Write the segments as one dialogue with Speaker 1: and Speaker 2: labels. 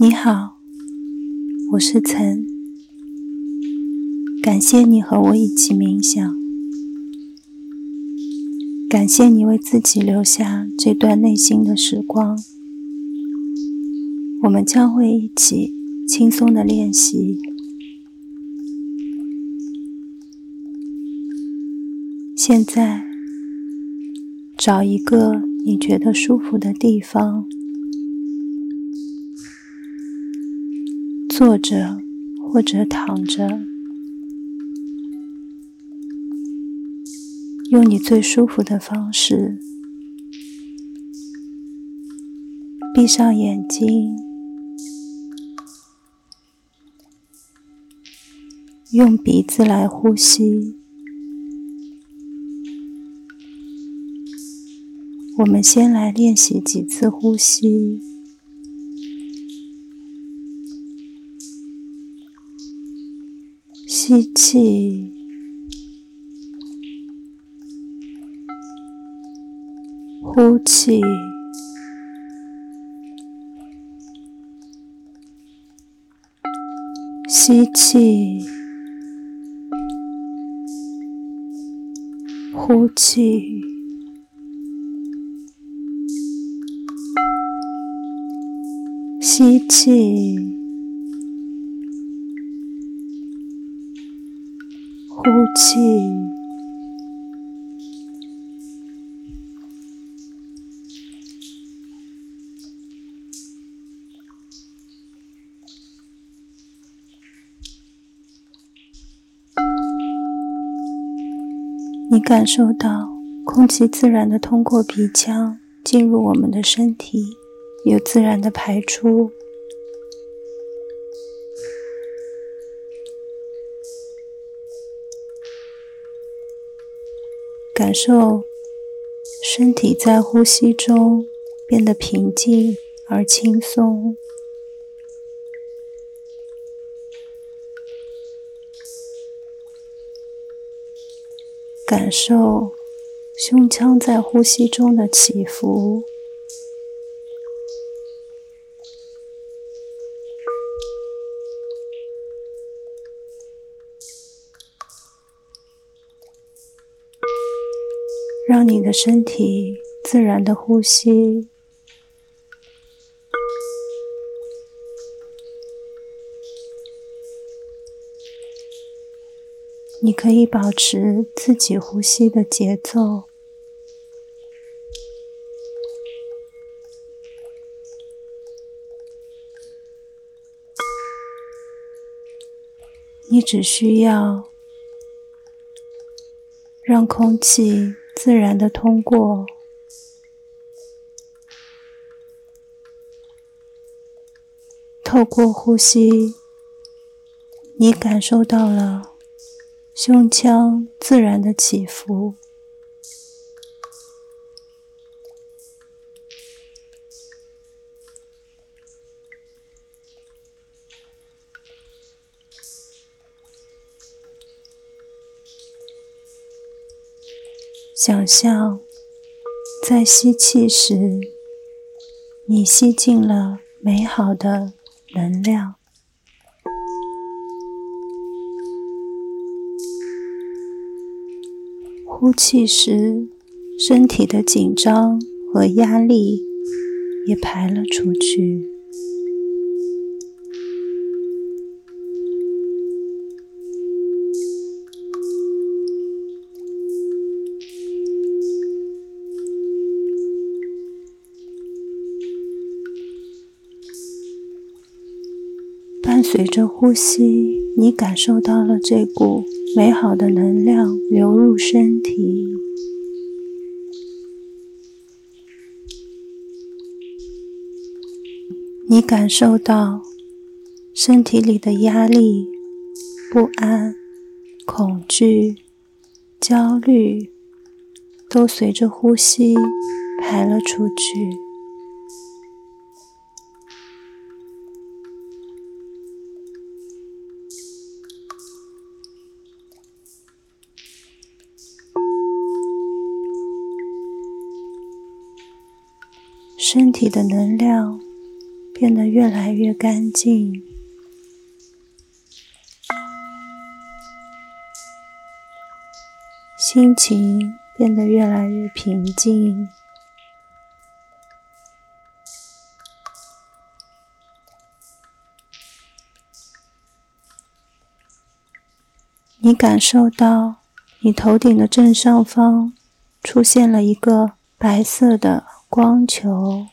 Speaker 1: 你好，我是岑，感谢你和我一起冥想，感谢你为自己留下这段内心的时光。我们将会一起轻松的练习。现在，找一个你觉得舒服的地方。坐着或者躺着，用你最舒服的方式，闭上眼睛，用鼻子来呼吸。我们先来练习几次呼吸。吸气，呼气，吸气，呼气，吸气。呼气，你感受到空气自然的通过鼻腔进入我们的身体，又自然的排出。感受身体在呼吸中变得平静而轻松，感受胸腔在呼吸中的起伏。让你的身体自然的呼吸，你可以保持自己呼吸的节奏，你只需要让空气。自然的通过，透过呼吸，你感受到了胸腔自然的起伏。想象，在吸气时，你吸进了美好的能量；呼气时，身体的紧张和压力也排了出去。随着呼吸，你感受到了这股美好的能量流入身体。你感受到身体里的压力、不安、恐惧、焦虑，都随着呼吸排了出去。身体的能量变得越来越干净，心情变得越来越平静。你感受到，你头顶的正上方出现了一个白色的光球。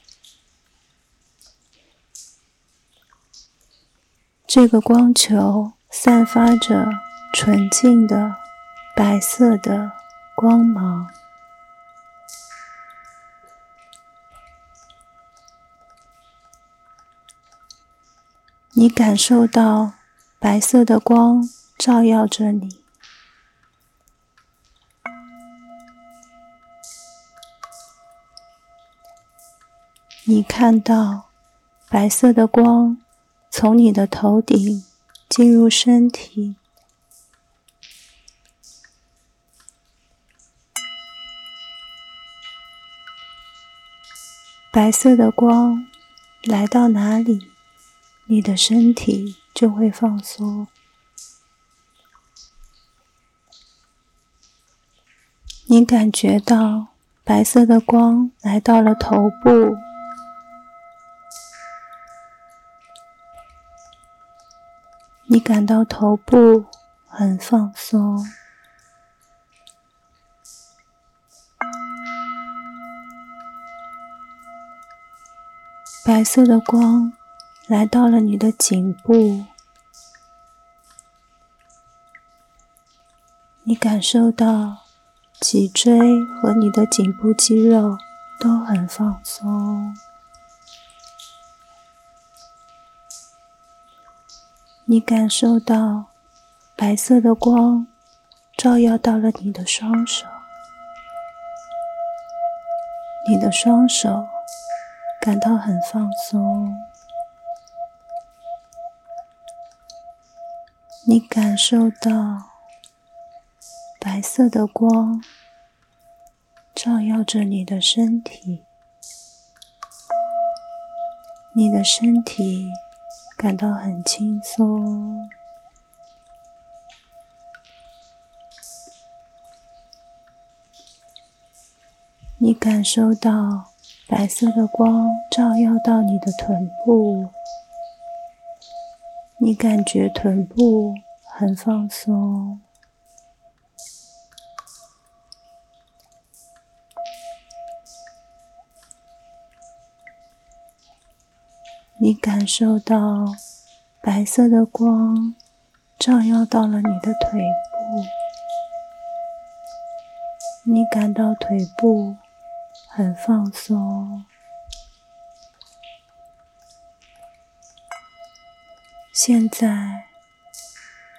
Speaker 1: 这个光球散发着纯净的白色的光芒。你感受到白色的光。照耀着你，你看到白色的光从你的头顶进入身体，白色的光来到哪里，你的身体就会放松。你感觉到白色的光来到了头部，你感到头部很放松。白色的光来到了你的颈部，你感受到。脊椎和你的颈部肌肉都很放松，你感受到白色的光照耀到了你的双手，你的双手感到很放松，你感受到。白色的光照耀着你的身体，你的身体感到很轻松。你感受到白色的光照耀到你的臀部，你感觉臀部很放松。你感受到白色的光照耀到了你的腿部，你感到腿部很放松。现在，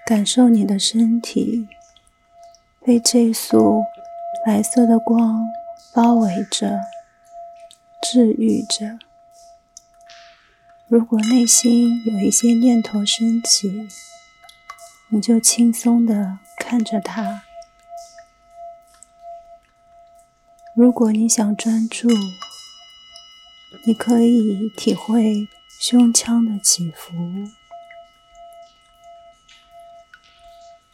Speaker 1: 感受你的身体被这束白色的光包围着，治愈着。如果内心有一些念头升起，你就轻松的看着它。如果你想专注，你可以体会胸腔的起伏，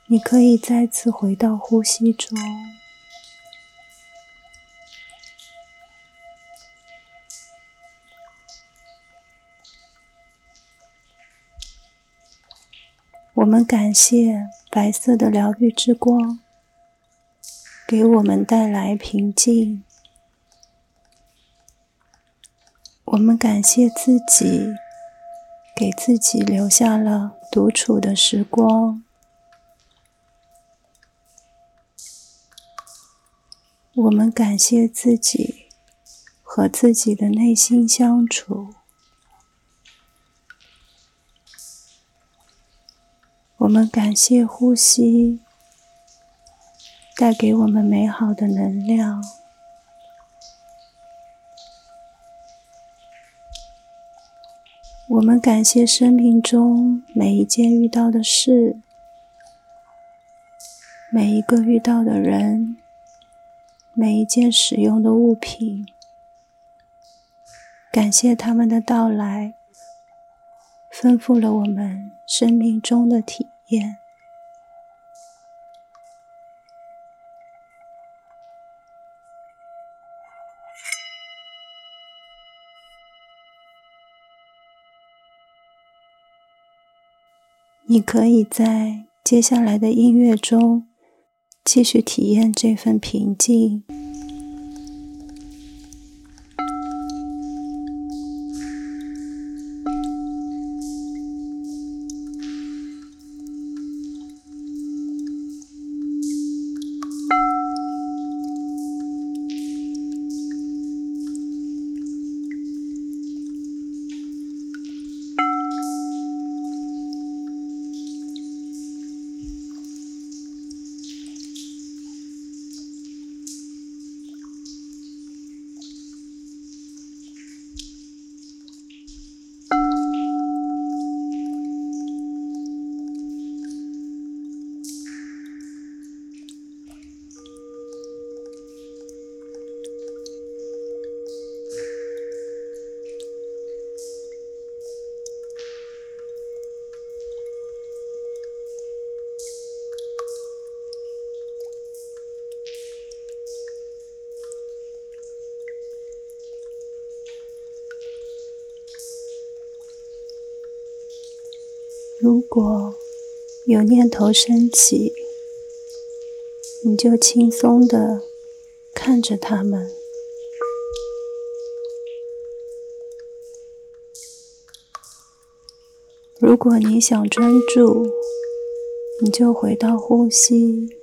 Speaker 1: 你可以再次回到呼吸中。我们感谢白色的疗愈之光，给我们带来平静。我们感谢自己，给自己留下了独处的时光。我们感谢自己，和自己的内心相处。我们感谢呼吸带给我们美好的能量。我们感谢生命中每一件遇到的事，每一个遇到的人，每一件使用的物品。感谢他们的到来丰富了我们生命中的体验。你可以在接下来的音乐中继续体验这份平静。如果有念头升起，你就轻松的看着他们。如果你想专注，你就回到呼吸。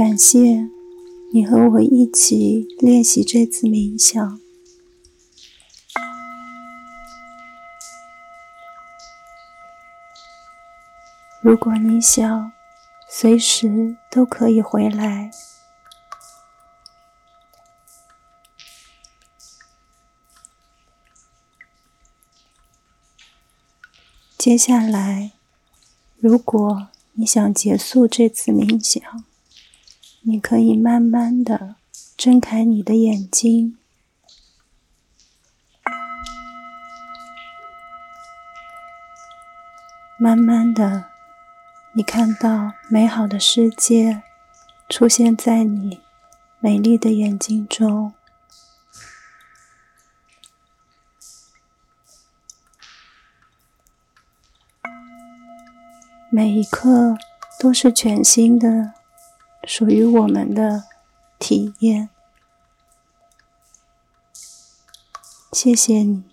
Speaker 1: 感谢你和我一起练习这次冥想。如果你想，随时都可以回来。接下来，如果你想结束这次冥想，你可以慢慢的睁开你的眼睛，慢慢的，你看到美好的世界出现在你美丽的眼睛中。每一刻都是全新的，属于我们的体验。谢谢你。